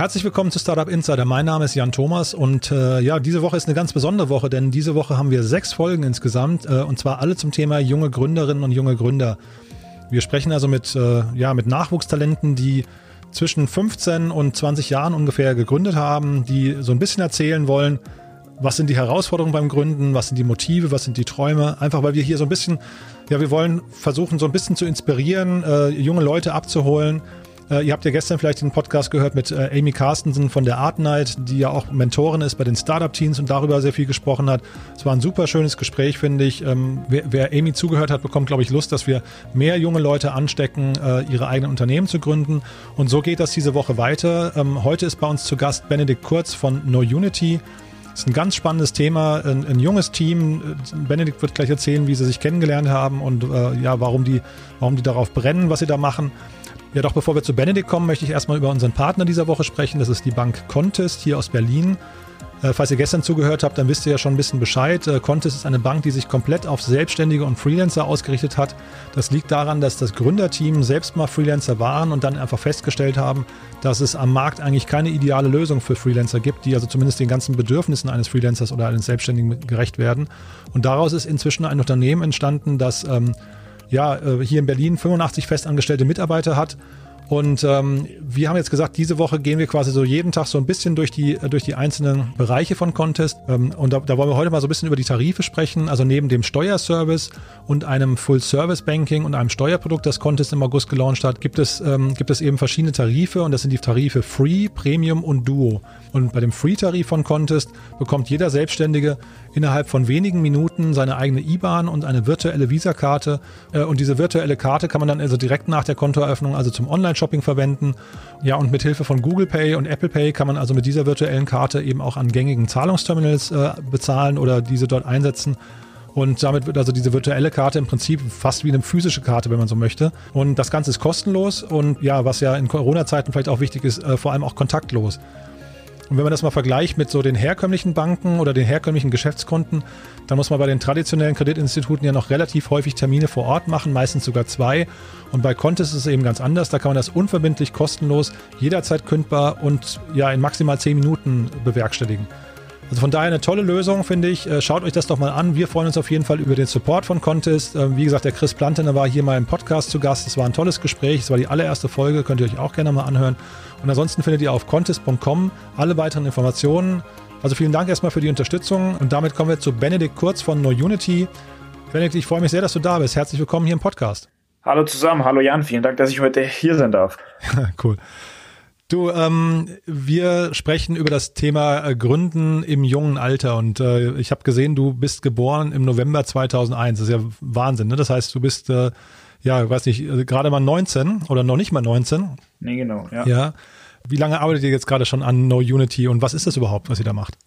Herzlich willkommen zu Startup Insider. Mein Name ist Jan Thomas und äh, ja, diese Woche ist eine ganz besondere Woche, denn diese Woche haben wir sechs Folgen insgesamt äh, und zwar alle zum Thema junge Gründerinnen und junge Gründer. Wir sprechen also mit, äh, ja, mit Nachwuchstalenten, die zwischen 15 und 20 Jahren ungefähr gegründet haben, die so ein bisschen erzählen wollen, was sind die Herausforderungen beim Gründen, was sind die Motive, was sind die Träume. Einfach weil wir hier so ein bisschen, ja, wir wollen versuchen, so ein bisschen zu inspirieren, äh, junge Leute abzuholen, äh, ihr habt ja gestern vielleicht den Podcast gehört mit äh, Amy Carstensen von der Art Night, die ja auch Mentorin ist bei den Startup-Teams und darüber sehr viel gesprochen hat. Es war ein super schönes Gespräch, finde ich. Ähm, wer, wer, Amy zugehört hat, bekommt, glaube ich, Lust, dass wir mehr junge Leute anstecken, äh, ihre eigenen Unternehmen zu gründen. Und so geht das diese Woche weiter. Ähm, heute ist bei uns zu Gast Benedikt Kurz von No Unity. Das ist ein ganz spannendes Thema, ein, ein, junges Team. Benedikt wird gleich erzählen, wie sie sich kennengelernt haben und äh, ja, warum die, warum die darauf brennen, was sie da machen. Ja, doch bevor wir zu Benedikt kommen, möchte ich erstmal über unseren Partner dieser Woche sprechen. Das ist die Bank Contest hier aus Berlin. Äh, falls ihr gestern zugehört habt, dann wisst ihr ja schon ein bisschen Bescheid. Äh, Contest ist eine Bank, die sich komplett auf Selbstständige und Freelancer ausgerichtet hat. Das liegt daran, dass das Gründerteam selbst mal Freelancer waren und dann einfach festgestellt haben, dass es am Markt eigentlich keine ideale Lösung für Freelancer gibt, die also zumindest den ganzen Bedürfnissen eines Freelancers oder eines Selbstständigen gerecht werden. Und daraus ist inzwischen ein Unternehmen entstanden, das ähm, ja, äh, hier in Berlin 85 festangestellte Mitarbeiter hat und ähm, wir haben jetzt gesagt, diese Woche gehen wir quasi so jeden Tag so ein bisschen durch die, äh, durch die einzelnen Bereiche von Contest. Ähm, und da, da wollen wir heute mal so ein bisschen über die Tarife sprechen. Also neben dem Steuerservice und einem Full-Service-Banking und einem Steuerprodukt, das Contest im August gelauncht hat, gibt es, ähm, gibt es eben verschiedene Tarife und das sind die Tarife Free, Premium und Duo. Und bei dem Free-Tarif von Contest bekommt jeder Selbstständige innerhalb von wenigen Minuten seine eigene IBAN und eine virtuelle Visakarte. Äh, und diese virtuelle Karte kann man dann also direkt nach der Kontoeröffnung also zum Online Online-Shopping verwenden. Ja, und mit Hilfe von Google Pay und Apple Pay kann man also mit dieser virtuellen Karte eben auch an gängigen Zahlungsterminals äh, bezahlen oder diese dort einsetzen. Und damit wird also diese virtuelle Karte im Prinzip fast wie eine physische Karte, wenn man so möchte. Und das Ganze ist kostenlos und ja, was ja in Corona-Zeiten vielleicht auch wichtig ist, äh, vor allem auch kontaktlos. Und wenn man das mal vergleicht mit so den herkömmlichen Banken oder den herkömmlichen Geschäftskonten, dann muss man bei den traditionellen Kreditinstituten ja noch relativ häufig Termine vor Ort machen, meistens sogar zwei. Und bei Contest ist es eben ganz anders. Da kann man das unverbindlich, kostenlos, jederzeit kündbar und ja in maximal zehn Minuten bewerkstelligen. Also von daher eine tolle Lösung, finde ich. Äh, schaut euch das doch mal an. Wir freuen uns auf jeden Fall über den Support von Contest. Ähm, wie gesagt, der Chris Plantener war hier mal im Podcast zu Gast. Es war ein tolles Gespräch. Es war die allererste Folge. Könnt ihr euch auch gerne mal anhören. Und ansonsten findet ihr auf contest.com alle weiteren Informationen. Also vielen Dank erstmal für die Unterstützung. Und damit kommen wir zu Benedikt Kurz von No Unity. Benedikt, ich freue mich sehr, dass du da bist. Herzlich willkommen hier im Podcast. Hallo zusammen, hallo Jan, vielen Dank, dass ich heute hier sein darf. cool. Du, ähm, wir sprechen über das Thema äh, Gründen im jungen Alter und äh, ich habe gesehen, du bist geboren im November 2001. Das ist ja Wahnsinn, ne? Das heißt, du bist, äh, ja, weiß nicht, äh, gerade mal 19 oder noch nicht mal 19. Nee, genau, ja. Ja. Wie lange arbeitet ihr jetzt gerade schon an No Unity und was ist das überhaupt, was ihr da macht?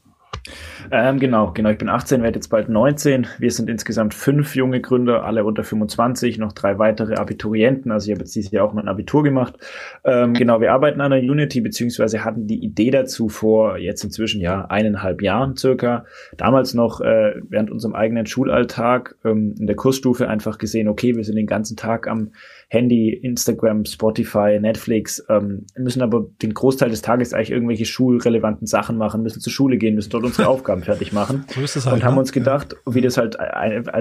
Ähm, genau, genau. Ich bin 18, werde jetzt bald 19. Wir sind insgesamt fünf junge Gründer, alle unter 25, noch drei weitere Abiturienten. Also ich habe jetzt dieses Jahr auch mein Abitur gemacht. Ähm, genau, wir arbeiten an der Unity, beziehungsweise hatten die Idee dazu vor jetzt inzwischen ja eineinhalb Jahren circa. Damals noch äh, während unserem eigenen Schulalltag ähm, in der Kursstufe einfach gesehen, okay, wir sind den ganzen Tag am Handy, Instagram, Spotify, Netflix, ähm, müssen aber den Großteil des Tages eigentlich irgendwelche schulrelevanten Sachen machen, müssen zur Schule gehen, müssen dort unsere Aufgaben fertig machen. So ist es halt, und haben ne? uns gedacht, ja. wie das halt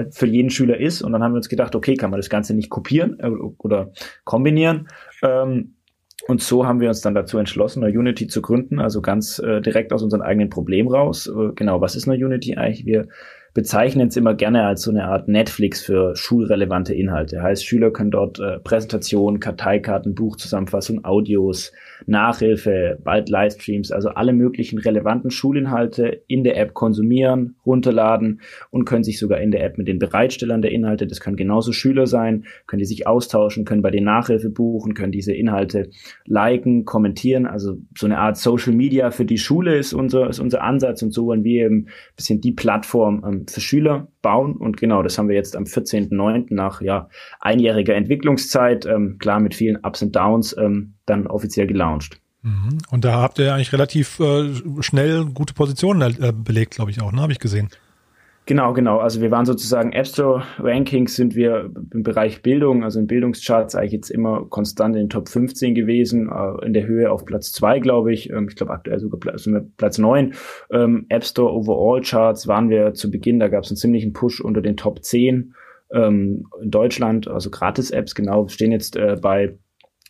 für jeden Schüler ist. Und dann haben wir uns gedacht, okay, kann man das Ganze nicht kopieren äh, oder kombinieren. Ähm, und so haben wir uns dann dazu entschlossen, eine Unity zu gründen, also ganz äh, direkt aus unserem eigenen Problem raus. Äh, genau, was ist eine Unity eigentlich? Wir bezeichnen es immer gerne als so eine Art Netflix für schulrelevante Inhalte. Heißt, Schüler können dort äh, Präsentationen, Karteikarten, Buchzusammenfassung, Audios, Nachhilfe, bald Livestreams, also alle möglichen relevanten Schulinhalte in der App konsumieren, runterladen und können sich sogar in der App mit den Bereitstellern der Inhalte, das können genauso Schüler sein, können die sich austauschen, können bei den Nachhilfe buchen, können diese Inhalte liken, kommentieren, also so eine Art Social Media für die Schule ist unser, ist unser Ansatz und so wollen wir eben ein bisschen die Plattform ähm, für Schüler bauen und genau, das haben wir jetzt am 14.09. nach ja einjähriger Entwicklungszeit, ähm, klar mit vielen Ups und Downs, ähm, dann offiziell gelauncht. Mhm. Und da habt ihr eigentlich relativ äh, schnell gute Positionen äh, belegt, glaube ich auch, ne? Habe ich gesehen. Genau, genau. Also wir waren sozusagen App Store Rankings sind wir im Bereich Bildung, also in Bildungscharts eigentlich jetzt immer konstant in den Top 15 gewesen, äh, in der Höhe auf Platz zwei, glaube ich. Ähm, ich glaube aktuell sogar Platz, Platz neun. Ähm, App Store Overall Charts waren wir zu Beginn, da gab es einen ziemlichen Push unter den Top 10 ähm, in Deutschland, also Gratis-Apps, genau, stehen jetzt äh, bei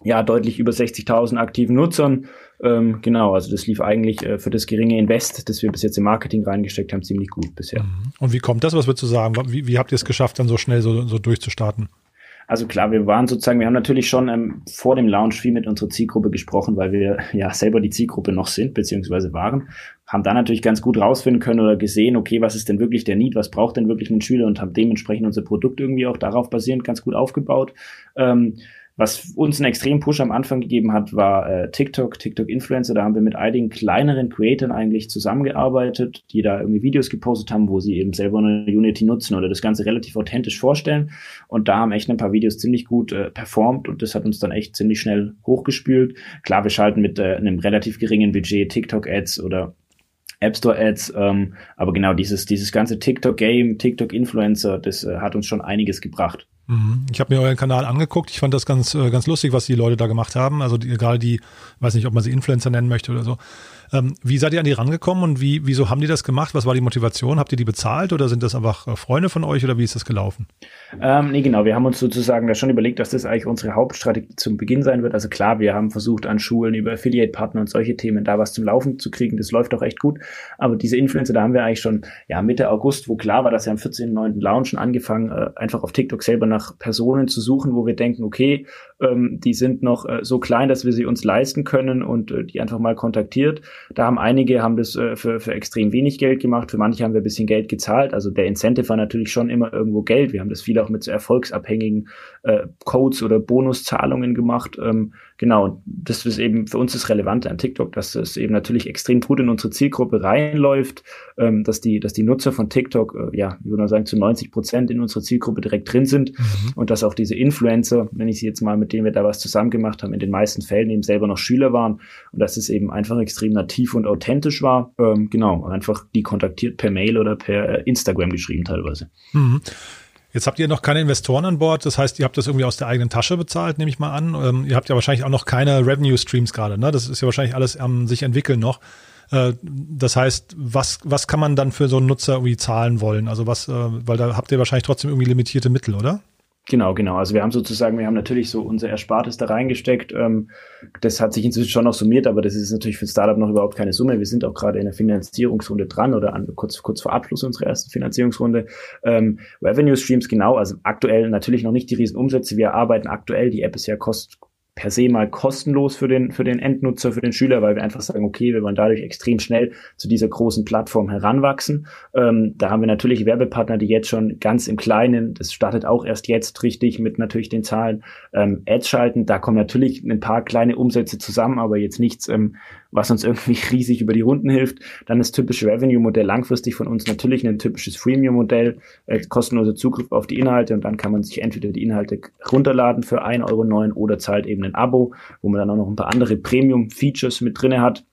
ja deutlich über 60.000 aktiven Nutzern. Ähm, genau, also das lief eigentlich äh, für das geringe Invest, das wir bis jetzt im Marketing reingesteckt haben, ziemlich gut bisher. Mhm. Und wie kommt das? Was würdest du sagen? Wie, wie habt ihr es geschafft, dann so schnell so, so durchzustarten? Also klar, wir waren sozusagen, wir haben natürlich schon ähm, vor dem Launch viel mit unserer Zielgruppe gesprochen, weil wir ja selber die Zielgruppe noch sind, beziehungsweise waren. Haben da natürlich ganz gut rausfinden können oder gesehen, okay, was ist denn wirklich der Need, was braucht denn wirklich ein Schüler und haben dementsprechend unser Produkt irgendwie auch darauf basierend ganz gut aufgebaut. Ähm, was uns einen extremen Push am Anfang gegeben hat, war äh, TikTok, TikTok Influencer. Da haben wir mit einigen kleineren Creatoren eigentlich zusammengearbeitet, die da irgendwie Videos gepostet haben, wo sie eben selber eine Unity nutzen oder das Ganze relativ authentisch vorstellen. Und da haben echt ein paar Videos ziemlich gut äh, performt und das hat uns dann echt ziemlich schnell hochgespült. Klar, wir schalten mit äh, einem relativ geringen Budget TikTok-Ads oder App Store Ads, ähm, aber genau dieses dieses ganze TikTok Game, TikTok Influencer, das äh, hat uns schon einiges gebracht. Mhm. Ich habe mir euren Kanal angeguckt. Ich fand das ganz, äh, ganz lustig, was die Leute da gemacht haben. Also die, egal die, weiß nicht, ob man sie Influencer nennen möchte oder so. Ähm, wie seid ihr an die rangekommen und wie, wieso haben die das gemacht? Was war die Motivation? Habt ihr die bezahlt oder sind das einfach äh, Freunde von euch oder wie ist das gelaufen? Ähm, nee, genau. Wir haben uns sozusagen da schon überlegt, dass das eigentlich unsere Hauptstrategie zum Beginn sein wird. Also klar, wir haben versucht an Schulen über Affiliate-Partner und solche Themen da was zum Laufen zu kriegen. Das läuft auch echt gut. Aber diese Influencer, da haben wir eigentlich schon ja Mitte August, wo klar war, dass wir am 14.9. Launchen angefangen, äh, einfach auf TikTok selber nach Personen zu suchen, wo wir denken, okay, ähm, die sind noch äh, so klein, dass wir sie uns leisten können und äh, die einfach mal kontaktiert. Da haben einige haben das äh, für, für extrem wenig Geld gemacht, für manche haben wir ein bisschen Geld gezahlt. Also der Incentive war natürlich schon immer irgendwo Geld. Wir haben das viel auch mit so erfolgsabhängigen äh, Codes oder Bonuszahlungen gemacht. Ähm, genau, das ist eben für uns das Relevante an TikTok, dass es eben natürlich extrem gut in unsere Zielgruppe reinläuft, ähm, dass die, dass die Nutzer von TikTok, äh, ja, ich würde mal sagen, zu 90 Prozent in unserer Zielgruppe direkt drin sind mhm. und dass auch diese Influencer, wenn ich sie jetzt mal mit denen wir da was zusammen gemacht haben, in den meisten Fällen eben selber noch Schüler waren und dass es eben einfach extrem nativ und authentisch war. Ähm, genau, einfach die kontaktiert per Mail oder per äh, Instagram geschrieben teilweise. Mhm. Jetzt habt ihr noch keine Investoren an Bord, das heißt, ihr habt das irgendwie aus der eigenen Tasche bezahlt, nehme ich mal an. Ähm, ihr habt ja wahrscheinlich auch noch keine Revenue Streams gerade, ne? Das ist ja wahrscheinlich alles am sich entwickeln noch. Äh, das heißt, was, was kann man dann für so einen Nutzer irgendwie zahlen wollen? Also was, äh, weil da habt ihr wahrscheinlich trotzdem irgendwie limitierte Mittel, oder? Genau, genau. Also wir haben sozusagen, wir haben natürlich so unser Erspartes da reingesteckt. Ähm, das hat sich inzwischen schon noch summiert, aber das ist natürlich für ein Startup noch überhaupt keine Summe. Wir sind auch gerade in der Finanzierungsrunde dran oder an, kurz, kurz vor Abschluss unserer ersten Finanzierungsrunde. Ähm, Revenue Streams genau, also aktuell natürlich noch nicht die Riesenumsätze. Wir arbeiten aktuell, die App ist ja kost, per se mal kostenlos für den, für den Endnutzer, für den Schüler, weil wir einfach sagen, okay, wir wollen dadurch extrem schnell zu dieser großen Plattform heranwachsen. Ähm, da haben wir natürlich Werbepartner, die jetzt schon ganz im Kleinen, das startet auch erst jetzt richtig mit natürlich den Zahlen, ähm, Ads schalten. Da kommen natürlich ein paar kleine Umsätze zusammen, aber jetzt nichts, ähm, was uns irgendwie riesig über die Runden hilft. Dann das typische Revenue-Modell langfristig von uns natürlich ein typisches Freemium-Modell, äh, kostenloser Zugriff auf die Inhalte und dann kann man sich entweder die Inhalte runterladen für 1,09 Euro oder zahlt eben ein Abo, wo man dann auch noch ein paar andere Premium-Features mit drinne hat.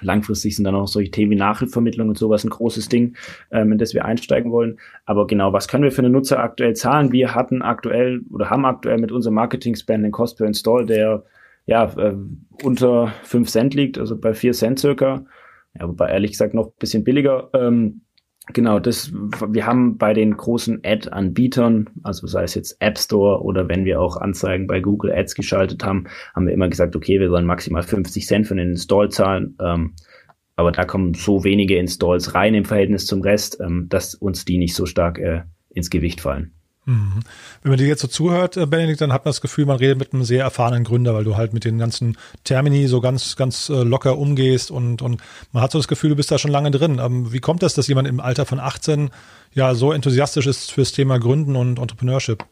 Langfristig sind dann auch solche Themen wie Nachhilfevermittlung und sowas ein großes Ding, ähm, in das wir einsteigen wollen. Aber genau, was können wir für einen Nutzer aktuell zahlen? Wir hatten aktuell oder haben aktuell mit unserem Marketing-Spend den Cost per Install, der ja, äh, unter 5 Cent liegt, also bei 4 Cent circa. Ja, wobei ehrlich gesagt noch ein bisschen billiger. Ähm, genau, das, wir haben bei den großen Ad-Anbietern, also sei es jetzt App Store oder wenn wir auch Anzeigen bei Google Ads geschaltet haben, haben wir immer gesagt, okay, wir sollen maximal 50 Cent für den Install zahlen. Ähm, aber da kommen so wenige Installs rein im Verhältnis zum Rest, ähm, dass uns die nicht so stark äh, ins Gewicht fallen. Mhm. Wenn man dir jetzt so zuhört, äh, Benedikt, dann hat man das Gefühl, man redet mit einem sehr erfahrenen Gründer, weil du halt mit den ganzen Termini so ganz, ganz äh, locker umgehst und, und man hat so das Gefühl, du bist da schon lange drin. Ähm, wie kommt das, dass jemand im Alter von 18 ja so enthusiastisch ist fürs Thema Gründen und Entrepreneurship?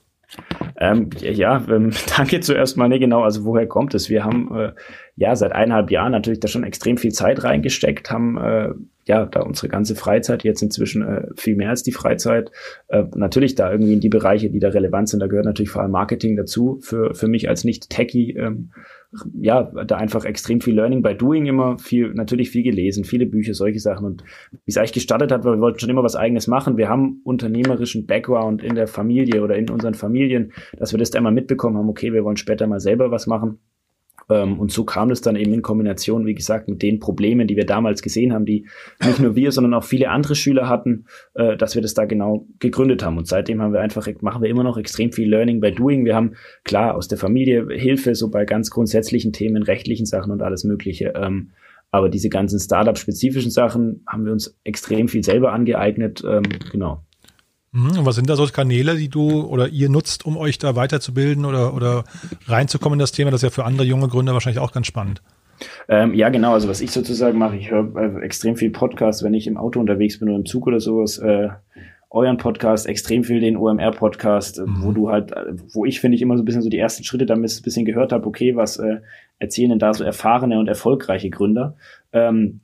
Ähm, ja, ähm, danke zuerst mal. Nee, genau, also woher kommt es? Wir haben äh, ja, seit eineinhalb Jahren natürlich da schon extrem viel Zeit reingesteckt, haben äh, ja da unsere ganze Freizeit, jetzt inzwischen äh, viel mehr als die Freizeit, äh, natürlich da irgendwie in die Bereiche, die da relevant sind, da gehört natürlich vor allem Marketing dazu, für, für mich als Nicht-Techie, ähm, ja, da einfach extrem viel Learning by Doing immer, viel, natürlich viel gelesen, viele Bücher, solche Sachen. Und wie es eigentlich gestartet hat, weil wir wollten schon immer was eigenes machen. Wir haben unternehmerischen Background in der Familie oder in unseren Familien, dass wir das da immer mitbekommen haben, okay, wir wollen später mal selber was machen. Ähm, und so kam es dann eben in Kombination, wie gesagt, mit den Problemen, die wir damals gesehen haben, die nicht nur wir, sondern auch viele andere Schüler hatten, äh, dass wir das da genau gegründet haben. Und seitdem haben wir einfach, machen wir immer noch extrem viel Learning by Doing. Wir haben klar aus der Familie Hilfe, so bei ganz grundsätzlichen Themen, rechtlichen Sachen und alles Mögliche. Ähm, aber diese ganzen Startup-spezifischen Sachen haben wir uns extrem viel selber angeeignet. Ähm, genau. Mhm, und was sind da so Kanäle, die du oder ihr nutzt, um euch da weiterzubilden oder, oder reinzukommen in das Thema? Das ist ja für andere junge Gründer wahrscheinlich auch ganz spannend. Ähm, ja, genau. Also was ich sozusagen mache, ich höre äh, extrem viel Podcasts, wenn ich im Auto unterwegs bin oder im Zug oder sowas. Äh, euren Podcast, extrem viel den OMR-Podcast, äh, mhm. wo du halt, äh, wo ich finde ich immer so ein bisschen so die ersten Schritte damit ein bisschen gehört habe, okay, was äh, erzählen denn da so erfahrene und erfolgreiche Gründer? Ähm,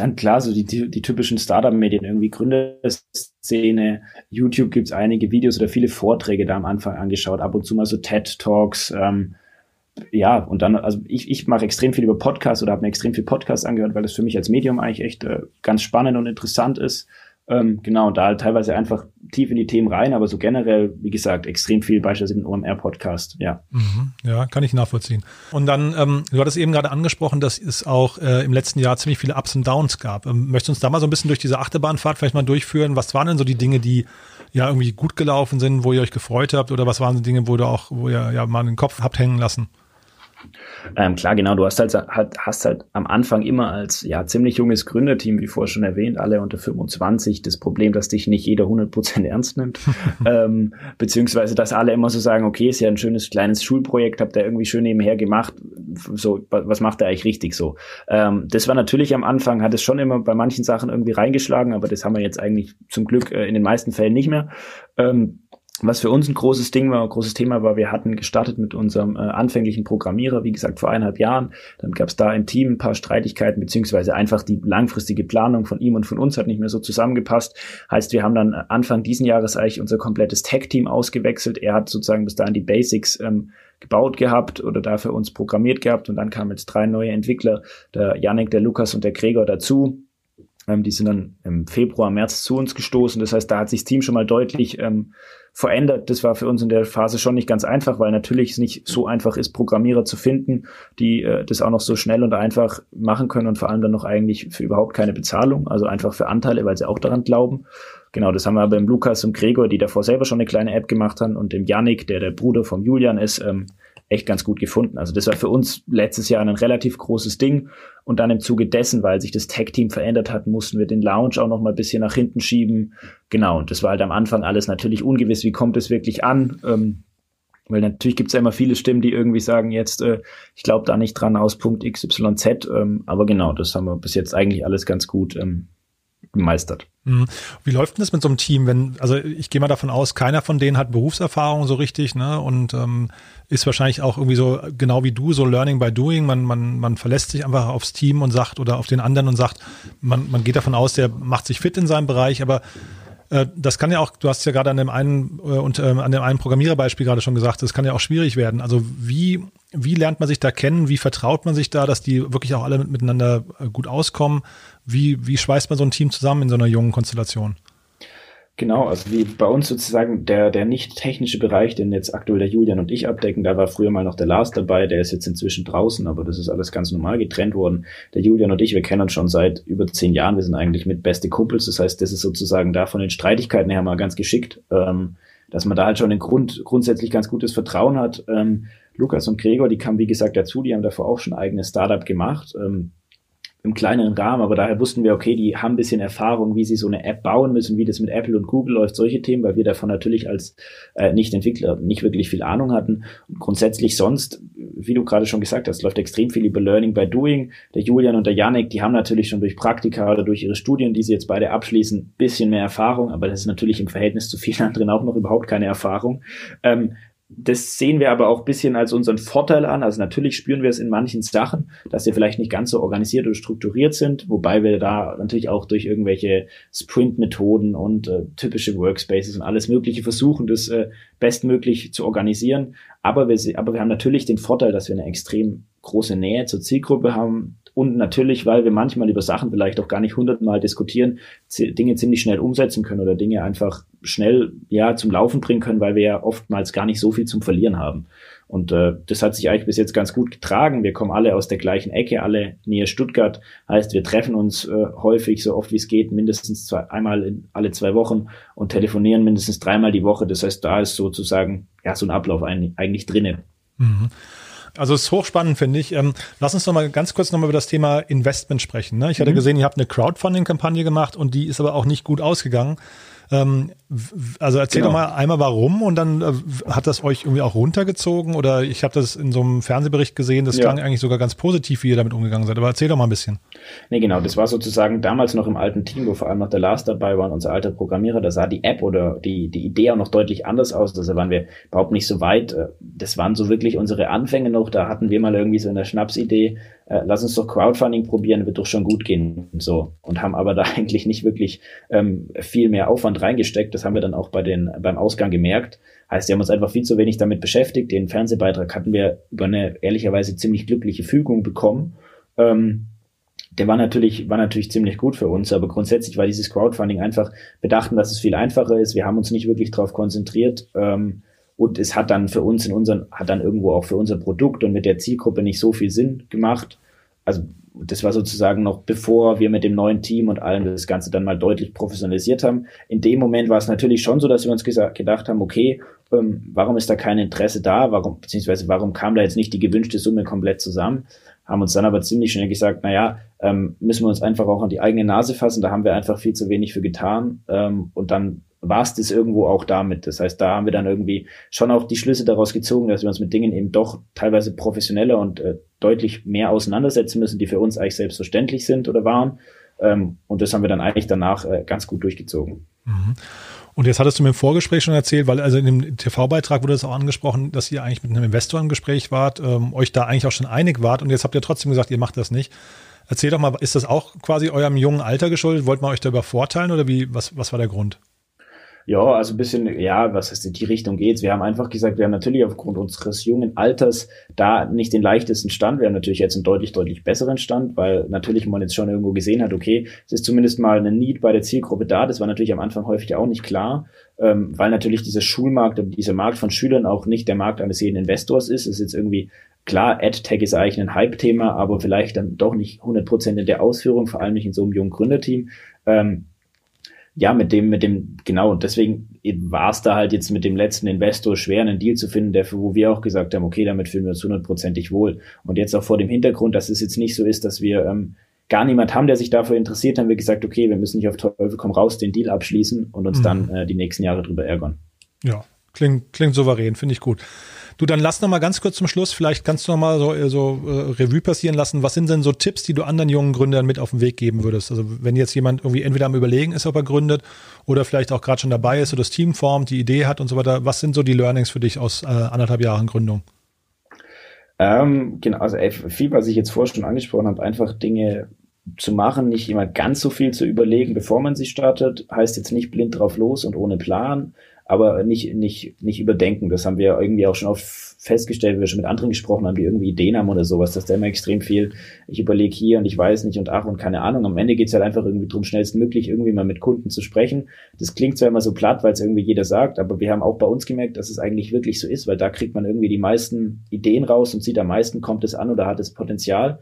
dann klar, so die, die typischen Startup-Medien, irgendwie Gründerszene, YouTube gibt's einige Videos oder viele Vorträge da am Anfang angeschaut, ab und zu mal so TED-Talks, ähm, ja, und dann, also ich, ich mache extrem viel über Podcasts oder habe mir extrem viel Podcasts angehört, weil das für mich als Medium eigentlich echt äh, ganz spannend und interessant ist. Ähm, genau, da halt teilweise einfach tief in die Themen rein, aber so generell, wie gesagt, extrem viel, beispielsweise im OMR-Podcast, ja. Mhm, ja, kann ich nachvollziehen. Und dann, ähm, du hattest eben gerade angesprochen, dass es auch äh, im letzten Jahr ziemlich viele Ups und Downs gab. Ähm, möchtest du uns da mal so ein bisschen durch diese Achterbahnfahrt vielleicht mal durchführen? Was waren denn so die Dinge, die ja irgendwie gut gelaufen sind, wo ihr euch gefreut habt? Oder was waren die Dinge, wo du auch, wo ihr ja mal den Kopf habt hängen lassen? Ähm, klar, genau. Du hast halt, halt, hast halt am Anfang immer als ja ziemlich junges Gründerteam, wie vorher schon erwähnt, alle unter 25, das Problem, dass dich nicht jeder 100% ernst nimmt. ähm, beziehungsweise, dass alle immer so sagen, okay, ist ja ein schönes kleines Schulprojekt, habt ihr irgendwie schön nebenher gemacht. So, was macht er eigentlich richtig so? Ähm, das war natürlich am Anfang, hat es schon immer bei manchen Sachen irgendwie reingeschlagen, aber das haben wir jetzt eigentlich zum Glück äh, in den meisten Fällen nicht mehr. Ähm, was für uns ein großes Ding war, ein großes Thema war, wir hatten gestartet mit unserem äh, anfänglichen Programmierer, wie gesagt, vor eineinhalb Jahren. Dann gab es da im Team ein paar Streitigkeiten, beziehungsweise einfach die langfristige Planung von ihm und von uns hat nicht mehr so zusammengepasst. Heißt, wir haben dann Anfang diesen Jahres eigentlich unser komplettes Tech-Team ausgewechselt. Er hat sozusagen bis dahin die Basics ähm, gebaut gehabt oder da für uns programmiert gehabt und dann kamen jetzt drei neue Entwickler, der Yannick, der Lukas und der Gregor dazu. Ähm, die sind dann im Februar, März zu uns gestoßen. Das heißt, da hat sich das Team schon mal deutlich ähm, verändert. Das war für uns in der Phase schon nicht ganz einfach, weil natürlich es nicht so einfach ist, Programmierer zu finden, die äh, das auch noch so schnell und einfach machen können und vor allem dann noch eigentlich für überhaupt keine Bezahlung, also einfach für Anteile, weil sie auch daran glauben. Genau, das haben wir aber im Lukas und Gregor, die davor selber schon eine kleine App gemacht haben und dem Yannick, der der Bruder vom Julian ist, ähm, echt ganz gut gefunden. Also das war für uns letztes Jahr ein relativ großes Ding. Und dann im Zuge dessen, weil sich das Tech-Team verändert hat, mussten wir den Lounge auch noch mal ein bisschen nach hinten schieben. Genau, und das war halt am Anfang alles natürlich ungewiss, wie kommt es wirklich an. Ähm, weil natürlich gibt es ja immer viele Stimmen, die irgendwie sagen, jetzt, äh, ich glaube da nicht dran aus Punkt XYZ. Ähm, aber genau, das haben wir bis jetzt eigentlich alles ganz gut ähm, gemeistert. Mhm. Wie läuft denn das mit so einem Team, wenn, also ich gehe mal davon aus, keiner von denen hat Berufserfahrung so richtig, ne? Und ähm, ist wahrscheinlich auch irgendwie so, genau wie du, so Learning by Doing. Man, man, man verlässt sich einfach aufs Team und sagt oder auf den anderen und sagt, man, man geht davon aus, der macht sich fit in seinem Bereich, aber das kann ja auch, du hast ja gerade an dem einen äh, und ähm, an dem einen Programmiererbeispiel gerade schon gesagt, das kann ja auch schwierig werden. Also wie wie lernt man sich da kennen? Wie vertraut man sich da, dass die wirklich auch alle miteinander äh, gut auskommen? Wie wie schweißt man so ein Team zusammen in so einer jungen Konstellation? Genau, also wie bei uns sozusagen der, der nicht technische Bereich, den jetzt aktuell der Julian und ich abdecken, da war früher mal noch der Lars dabei, der ist jetzt inzwischen draußen, aber das ist alles ganz normal getrennt worden. Der Julian und ich, wir kennen uns schon seit über zehn Jahren, wir sind eigentlich mit beste Kumpels, das heißt, das ist sozusagen da von den Streitigkeiten her mal ganz geschickt, ähm, dass man da halt schon ein Grund, grundsätzlich ganz gutes Vertrauen hat. Ähm, Lukas und Gregor, die kamen wie gesagt dazu, die haben davor auch schon eigenes Startup gemacht. Ähm, im kleineren Rahmen, aber daher wussten wir, okay, die haben ein bisschen Erfahrung, wie sie so eine App bauen müssen, wie das mit Apple und Google läuft, solche Themen, weil wir davon natürlich als äh, Nicht-Entwickler nicht wirklich viel Ahnung hatten. Und grundsätzlich sonst, wie du gerade schon gesagt hast, läuft extrem viel über Learning by Doing. Der Julian und der Yannick, die haben natürlich schon durch Praktika oder durch ihre Studien, die sie jetzt beide abschließen, bisschen mehr Erfahrung, aber das ist natürlich im Verhältnis zu vielen anderen auch noch überhaupt keine Erfahrung. Ähm, das sehen wir aber auch bisschen als unseren Vorteil an. Also natürlich spüren wir es in manchen Sachen, dass wir vielleicht nicht ganz so organisiert oder strukturiert sind, wobei wir da natürlich auch durch irgendwelche Sprint-Methoden und äh, typische Workspaces und alles Mögliche versuchen, das äh, bestmöglich zu organisieren. Aber wir, aber wir haben natürlich den Vorteil, dass wir eine extrem große Nähe zur Zielgruppe haben, und natürlich, weil wir manchmal über Sachen vielleicht auch gar nicht hundertmal diskutieren, Dinge ziemlich schnell umsetzen können oder Dinge einfach schnell ja zum Laufen bringen können, weil wir ja oftmals gar nicht so viel zum Verlieren haben. Und äh, das hat sich eigentlich bis jetzt ganz gut getragen. Wir kommen alle aus der gleichen Ecke, alle nähe Stuttgart. Heißt, wir treffen uns äh, häufig, so oft wie es geht, mindestens zwei, einmal in alle zwei Wochen und telefonieren mindestens dreimal die Woche. Das heißt, da ist sozusagen ja so ein Ablauf eigentlich drinnen. Mhm. Also es ist hochspannend, finde ich. Ähm, lass uns noch mal ganz kurz noch mal über das Thema Investment sprechen. Ne? Ich hatte mhm. gesehen, ihr habt eine Crowdfunding-Kampagne gemacht und die ist aber auch nicht gut ausgegangen. Ähm, also erzähl genau. doch mal einmal warum und dann äh, hat das euch irgendwie auch runtergezogen oder ich habe das in so einem Fernsehbericht gesehen, das ja. klang eigentlich sogar ganz positiv, wie ihr damit umgegangen seid. Aber erzähl doch mal ein bisschen. Nee, genau, das war sozusagen damals noch im alten Team, wo vor allem noch der Lars dabei war, unser alter Programmierer, da sah die App oder die, die Idee auch noch deutlich anders aus. Also waren wir überhaupt nicht so weit. Äh, das waren so wirklich unsere Anfänge noch. Da hatten wir mal irgendwie so eine Schnapsidee, äh, lass uns doch Crowdfunding probieren, wird doch schon gut gehen. So. Und haben aber da eigentlich nicht wirklich ähm, viel mehr Aufwand reingesteckt. Das haben wir dann auch bei den, beim Ausgang gemerkt. Heißt, wir haben uns einfach viel zu wenig damit beschäftigt. Den Fernsehbeitrag hatten wir über eine ehrlicherweise ziemlich glückliche Fügung bekommen. Ähm, der war natürlich, war natürlich ziemlich gut für uns, aber grundsätzlich war dieses Crowdfunding einfach, wir dachten, dass es viel einfacher ist. Wir haben uns nicht wirklich darauf konzentriert. Ähm, und es hat dann für uns in unseren, hat dann irgendwo auch für unser Produkt und mit der Zielgruppe nicht so viel Sinn gemacht. Also das war sozusagen noch bevor wir mit dem neuen Team und allem das Ganze dann mal deutlich professionalisiert haben. In dem Moment war es natürlich schon so, dass wir uns gedacht haben, okay, ähm, warum ist da kein Interesse da? Warum, beziehungsweise warum kam da jetzt nicht die gewünschte Summe komplett zusammen? Haben uns dann aber ziemlich schnell gesagt, na ja, ähm, müssen wir uns einfach auch an die eigene Nase fassen. Da haben wir einfach viel zu wenig für getan. Ähm, und dann war es irgendwo auch damit. Das heißt, da haben wir dann irgendwie schon auch die Schlüsse daraus gezogen, dass wir uns mit Dingen eben doch teilweise professioneller und äh, deutlich mehr auseinandersetzen müssen, die für uns eigentlich selbstverständlich sind oder waren. Ähm, und das haben wir dann eigentlich danach äh, ganz gut durchgezogen. Mhm. Und jetzt hattest du mir im Vorgespräch schon erzählt, weil also in dem TV-Beitrag wurde das auch angesprochen, dass ihr eigentlich mit einem Investor im Gespräch wart, ähm, euch da eigentlich auch schon einig wart und jetzt habt ihr trotzdem gesagt, ihr macht das nicht. Erzähl doch mal, ist das auch quasi eurem jungen Alter geschuldet? Wollt man euch da übervorteilen oder wie, was, was war der Grund? Ja, also ein bisschen, ja, was heißt in die Richtung geht's. Wir haben einfach gesagt, wir haben natürlich aufgrund unseres jungen Alters da nicht den leichtesten Stand. Wir haben natürlich jetzt einen deutlich, deutlich besseren Stand, weil natürlich man jetzt schon irgendwo gesehen hat, okay, es ist zumindest mal eine Need bei der Zielgruppe da. Das war natürlich am Anfang häufig auch nicht klar, ähm, weil natürlich dieser Schulmarkt und dieser Markt von Schülern auch nicht der Markt eines jeden Investors ist. Es ist jetzt irgendwie Klar, AdTech ist eigentlich ein Hype-Thema, aber vielleicht dann doch nicht 100% in der Ausführung, vor allem nicht in so einem jungen Gründerteam. Ähm, ja, mit dem, mit dem, genau, deswegen war es da halt jetzt mit dem letzten Investor schwer, einen Deal zu finden, der, wo wir auch gesagt haben, okay, damit fühlen wir uns hundertprozentig wohl. Und jetzt auch vor dem Hintergrund, dass es jetzt nicht so ist, dass wir ähm, gar niemand haben, der sich dafür interessiert, haben wir gesagt, okay, wir müssen nicht auf Teufel komm raus den Deal abschließen und uns mhm. dann äh, die nächsten Jahre drüber ärgern. Ja, klingt, klingt souverän, finde ich gut. Du, dann lass noch mal ganz kurz zum Schluss, vielleicht kannst du noch mal so, äh, so äh, Revue passieren lassen. Was sind denn so Tipps, die du anderen jungen Gründern mit auf den Weg geben würdest? Also wenn jetzt jemand irgendwie entweder am Überlegen ist, ob er gründet oder vielleicht auch gerade schon dabei ist oder das Team formt, die Idee hat und so weiter. Was sind so die Learnings für dich aus äh, anderthalb Jahren Gründung? Ähm, genau, also ey, viel, was ich jetzt vorher schon angesprochen habe, einfach Dinge zu machen, nicht immer ganz so viel zu überlegen, bevor man sie startet, heißt jetzt nicht blind drauf los und ohne Plan, aber nicht, nicht, nicht überdenken. Das haben wir irgendwie auch schon oft festgestellt, wie wir schon mit anderen gesprochen haben, die irgendwie Ideen haben oder sowas, dass da immer extrem viel, ich überlege hier und ich weiß nicht und ach und keine Ahnung. Am Ende geht's halt einfach irgendwie drum, schnellstmöglich irgendwie mal mit Kunden zu sprechen. Das klingt zwar immer so platt, weil es irgendwie jeder sagt, aber wir haben auch bei uns gemerkt, dass es eigentlich wirklich so ist, weil da kriegt man irgendwie die meisten Ideen raus und sieht am meisten, kommt es an oder hat es Potenzial.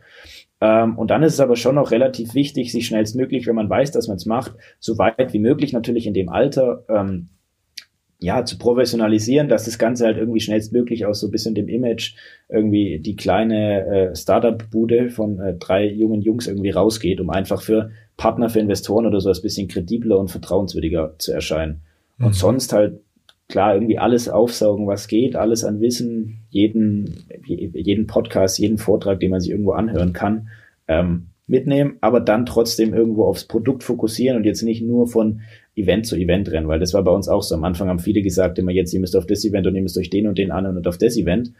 Ähm, und dann ist es aber schon noch relativ wichtig, sich schnellstmöglich, wenn man weiß, dass man es macht, so weit wie möglich natürlich in dem Alter ähm, ja, zu professionalisieren, dass das Ganze halt irgendwie schnellstmöglich aus so ein bisschen dem Image irgendwie die kleine äh, Startup-Bude von äh, drei jungen Jungs irgendwie rausgeht, um einfach für Partner, für Investoren oder so ein bisschen kredibler und vertrauenswürdiger zu erscheinen. Mhm. Und sonst halt klar irgendwie alles aufsaugen, was geht, alles an Wissen, jeden, jeden Podcast, jeden Vortrag, den man sich irgendwo anhören kann, ähm, mitnehmen, aber dann trotzdem irgendwo aufs Produkt fokussieren und jetzt nicht nur von Event zu Event rennen, weil das war bei uns auch so. Am Anfang haben viele gesagt, immer jetzt, ihr müsst auf das Event und ihr müsst euch den und den an und auf das Event.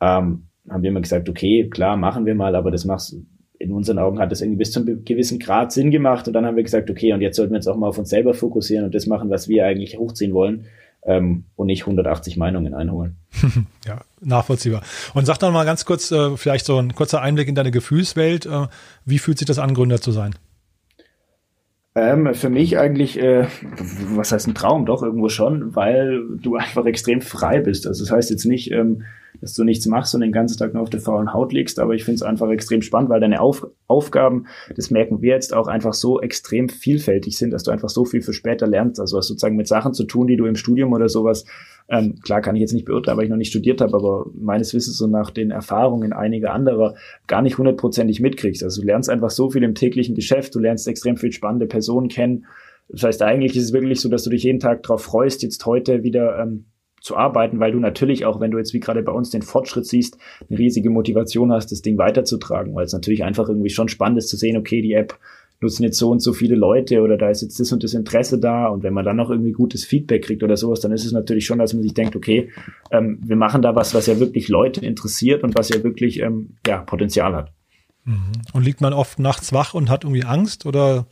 Ähm, haben wir immer gesagt, okay, klar, machen wir mal, aber das machst in unseren Augen hat das irgendwie bis zu einem gewissen Grad Sinn gemacht und dann haben wir gesagt, okay, und jetzt sollten wir uns auch mal auf uns selber fokussieren und das machen, was wir eigentlich hochziehen wollen ähm, und nicht 180 Meinungen einholen. ja, nachvollziehbar. Und sag doch mal ganz kurz, äh, vielleicht so ein kurzer Einblick in deine Gefühlswelt. Äh, wie fühlt sich das an, Gründer zu sein? Ähm, für mich eigentlich, äh, was heißt ein Traum? Doch, irgendwo schon, weil du einfach extrem frei bist. Also das heißt jetzt nicht, ähm, dass du nichts machst und den ganzen Tag nur auf der faulen Haut liegst, aber ich finde es einfach extrem spannend, weil deine auf Aufgaben, das merken wir jetzt auch einfach so extrem vielfältig sind, dass du einfach so viel für später lernst. Also hast sozusagen mit Sachen zu tun, die du im Studium oder sowas ähm, klar kann ich jetzt nicht beurteilen, weil ich noch nicht studiert habe, aber meines Wissens so nach den Erfahrungen einiger anderer gar nicht hundertprozentig mitkriegst. Also du lernst einfach so viel im täglichen Geschäft, du lernst extrem viel spannende Personen kennen. Das heißt, eigentlich ist es wirklich so, dass du dich jeden Tag darauf freust, jetzt heute wieder ähm, zu arbeiten, weil du natürlich auch, wenn du jetzt wie gerade bei uns den Fortschritt siehst, eine riesige Motivation hast, das Ding weiterzutragen, weil es natürlich einfach irgendwie schon spannend ist zu sehen, okay, die App nutzen jetzt so und so viele Leute oder da ist jetzt das und das Interesse da und wenn man dann noch irgendwie gutes Feedback kriegt oder sowas, dann ist es natürlich schon, dass man sich denkt, okay, ähm, wir machen da was, was ja wirklich Leute interessiert und was ja wirklich ähm, ja, Potenzial hat. Mhm. Und liegt man oft nachts wach und hat irgendwie Angst oder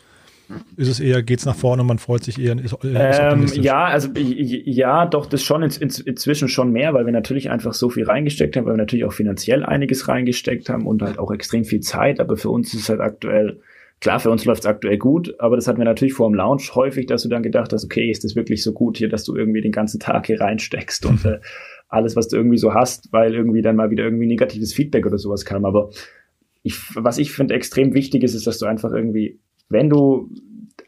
ist es eher, geht es nach vorne und man freut sich eher? Ist, ist ähm, ja, also ja, doch, das schon in, in, inzwischen schon mehr, weil wir natürlich einfach so viel reingesteckt haben, weil wir natürlich auch finanziell einiges reingesteckt haben und halt auch extrem viel Zeit, aber für uns ist es halt aktuell Klar, für uns läuft es aktuell gut, aber das hatten wir natürlich vor dem Launch häufig, dass du dann gedacht hast, okay, ist das wirklich so gut hier, dass du irgendwie den ganzen Tag hier reinsteckst und äh, alles, was du irgendwie so hast, weil irgendwie dann mal wieder irgendwie negatives Feedback oder sowas kam. Aber ich, was ich finde extrem wichtig ist, ist, dass du einfach irgendwie, wenn du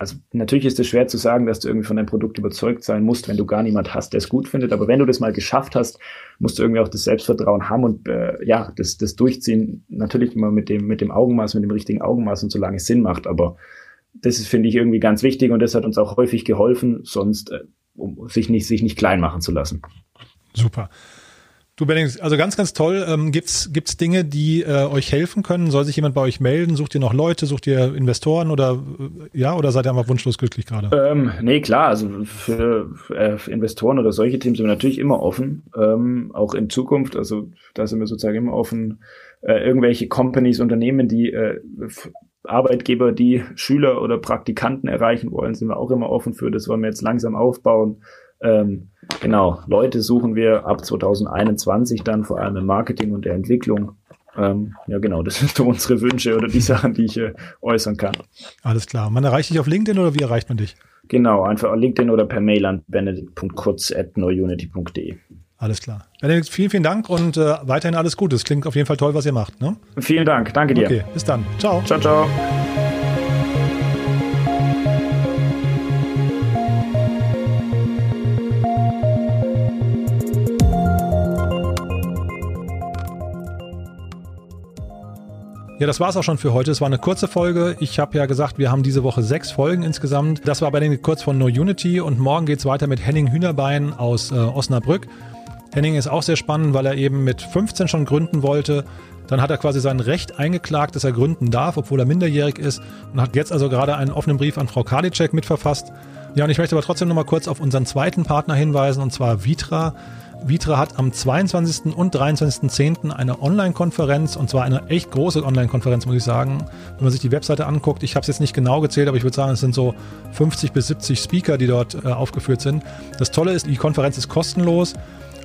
also natürlich ist es schwer zu sagen, dass du irgendwie von deinem Produkt überzeugt sein musst, wenn du gar niemand hast, der es gut findet. Aber wenn du das mal geschafft hast, musst du irgendwie auch das Selbstvertrauen haben und äh, ja, das, das Durchziehen natürlich immer mit dem, mit dem Augenmaß, mit dem richtigen Augenmaß und solange es Sinn macht. Aber das ist, finde ich, irgendwie ganz wichtig und das hat uns auch häufig geholfen, sonst äh, um sich nicht, sich nicht klein machen zu lassen. Super. Du Benning, also ganz, ganz toll. Ähm, gibt's gibt's Dinge, die äh, euch helfen können? Soll sich jemand bei euch melden? Sucht ihr noch Leute? Sucht ihr Investoren oder äh, ja? Oder seid ihr einfach wunschlos glücklich gerade? Ähm, nee, klar. Also für, äh, für Investoren oder solche Teams sind wir natürlich immer offen, ähm, auch in Zukunft. Also da sind wir sozusagen immer offen. Äh, irgendwelche Companies, Unternehmen, die äh, Arbeitgeber, die Schüler oder Praktikanten erreichen wollen, sind wir auch immer offen für. Das wollen wir jetzt langsam aufbauen. Ähm, genau, Leute suchen wir ab 2021 dann vor allem im Marketing und der Entwicklung. Ähm, ja, genau, das sind so unsere Wünsche oder die Sachen, die ich äh, äußern kann. Alles klar. Man erreicht dich auf LinkedIn oder wie erreicht man dich? Genau, einfach auf LinkedIn oder per Mail an benedikt.kurz.neununity.de. Alles klar. Benedikt, vielen, vielen Dank und äh, weiterhin alles Gute. Es klingt auf jeden Fall toll, was ihr macht. Ne? Vielen Dank. Danke dir. Okay, bis dann. Ciao. Ciao, ciao. Ja, das war's auch schon für heute. Es war eine kurze Folge. Ich habe ja gesagt, wir haben diese Woche sechs Folgen insgesamt. Das war bei den kurz von No Unity und morgen geht's weiter mit Henning Hühnerbein aus äh, Osnabrück. Henning ist auch sehr spannend, weil er eben mit 15 schon gründen wollte. Dann hat er quasi sein Recht eingeklagt, dass er gründen darf, obwohl er minderjährig ist und hat jetzt also gerade einen offenen Brief an Frau Karliczek mitverfasst. Ja, und ich möchte aber trotzdem nochmal kurz auf unseren zweiten Partner hinweisen, und zwar Vitra. Vitra hat am 22. und 23.10. eine Online-Konferenz und zwar eine echt große Online-Konferenz, muss ich sagen. Wenn man sich die Webseite anguckt, ich habe es jetzt nicht genau gezählt, aber ich würde sagen, es sind so 50 bis 70 Speaker, die dort äh, aufgeführt sind. Das Tolle ist, die Konferenz ist kostenlos.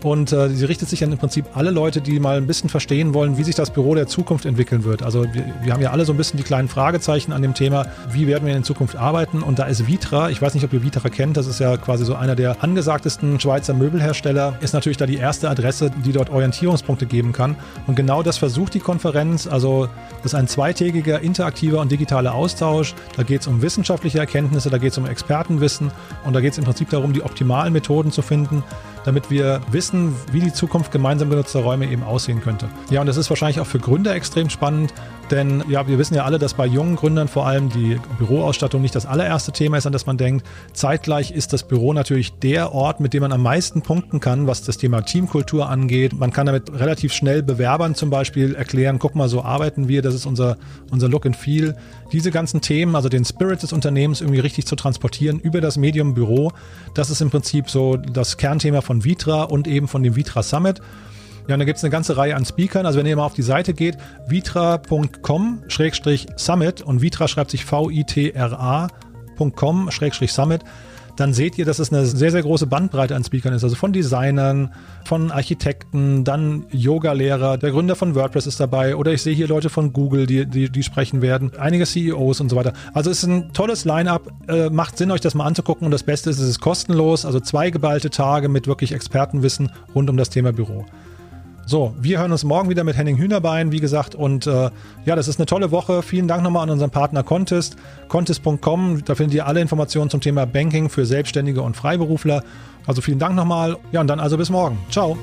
Und äh, sie richtet sich an im Prinzip alle Leute, die mal ein bisschen verstehen wollen, wie sich das Büro der Zukunft entwickeln wird. Also wir, wir haben ja alle so ein bisschen die kleinen Fragezeichen an dem Thema, wie werden wir in Zukunft arbeiten. Und da ist Vitra, ich weiß nicht, ob ihr Vitra kennt, das ist ja quasi so einer der angesagtesten Schweizer Möbelhersteller, ist natürlich da die erste Adresse, die dort Orientierungspunkte geben kann. Und genau das versucht die Konferenz. Also das ist ein zweitägiger interaktiver und digitaler Austausch. Da geht es um wissenschaftliche Erkenntnisse, da geht es um Expertenwissen und da geht es im Prinzip darum, die optimalen Methoden zu finden, damit wir wissen, wie die Zukunft gemeinsam genutzter Räume eben aussehen könnte. Ja, und das ist wahrscheinlich auch für Gründer extrem spannend, Denn ja, wir wissen ja alle, dass bei jungen Gründern vor allem die Büroausstattung nicht das allererste Thema ist, an das man denkt. Zeitgleich ist das Büro natürlich der Ort, mit dem man am meisten punkten kann, was das Thema Teamkultur angeht. Man kann damit relativ schnell Bewerbern zum Beispiel erklären, guck mal, so arbeiten wir, das ist unser, unser Look and Feel. Diese ganzen Themen, also den Spirit des Unternehmens irgendwie richtig zu transportieren über das Medium Büro, das ist im Prinzip so das Kernthema von Vitra und eben von dem Vitra Summit. Ja, und da gibt es eine ganze Reihe an Speakern. Also wenn ihr mal auf die Seite geht, vitra.com-summit und Vitra schreibt sich V-I-T-R-A.com-summit, dann seht ihr, dass es eine sehr, sehr große Bandbreite an Speakern ist. Also von Designern, von Architekten, dann Yoga-Lehrer, der Gründer von WordPress ist dabei oder ich sehe hier Leute von Google, die, die, die sprechen werden, einige CEOs und so weiter. Also es ist ein tolles Line-up, äh, macht Sinn, euch das mal anzugucken und das Beste ist, es ist kostenlos, also zwei geballte Tage mit wirklich Expertenwissen rund um das Thema Büro. So, wir hören uns morgen wieder mit Henning Hühnerbein, wie gesagt. Und äh, ja, das ist eine tolle Woche. Vielen Dank nochmal an unseren Partner Contest. Contest.com, da findet ihr alle Informationen zum Thema Banking für Selbstständige und Freiberufler. Also vielen Dank nochmal. Ja, und dann also bis morgen. Ciao.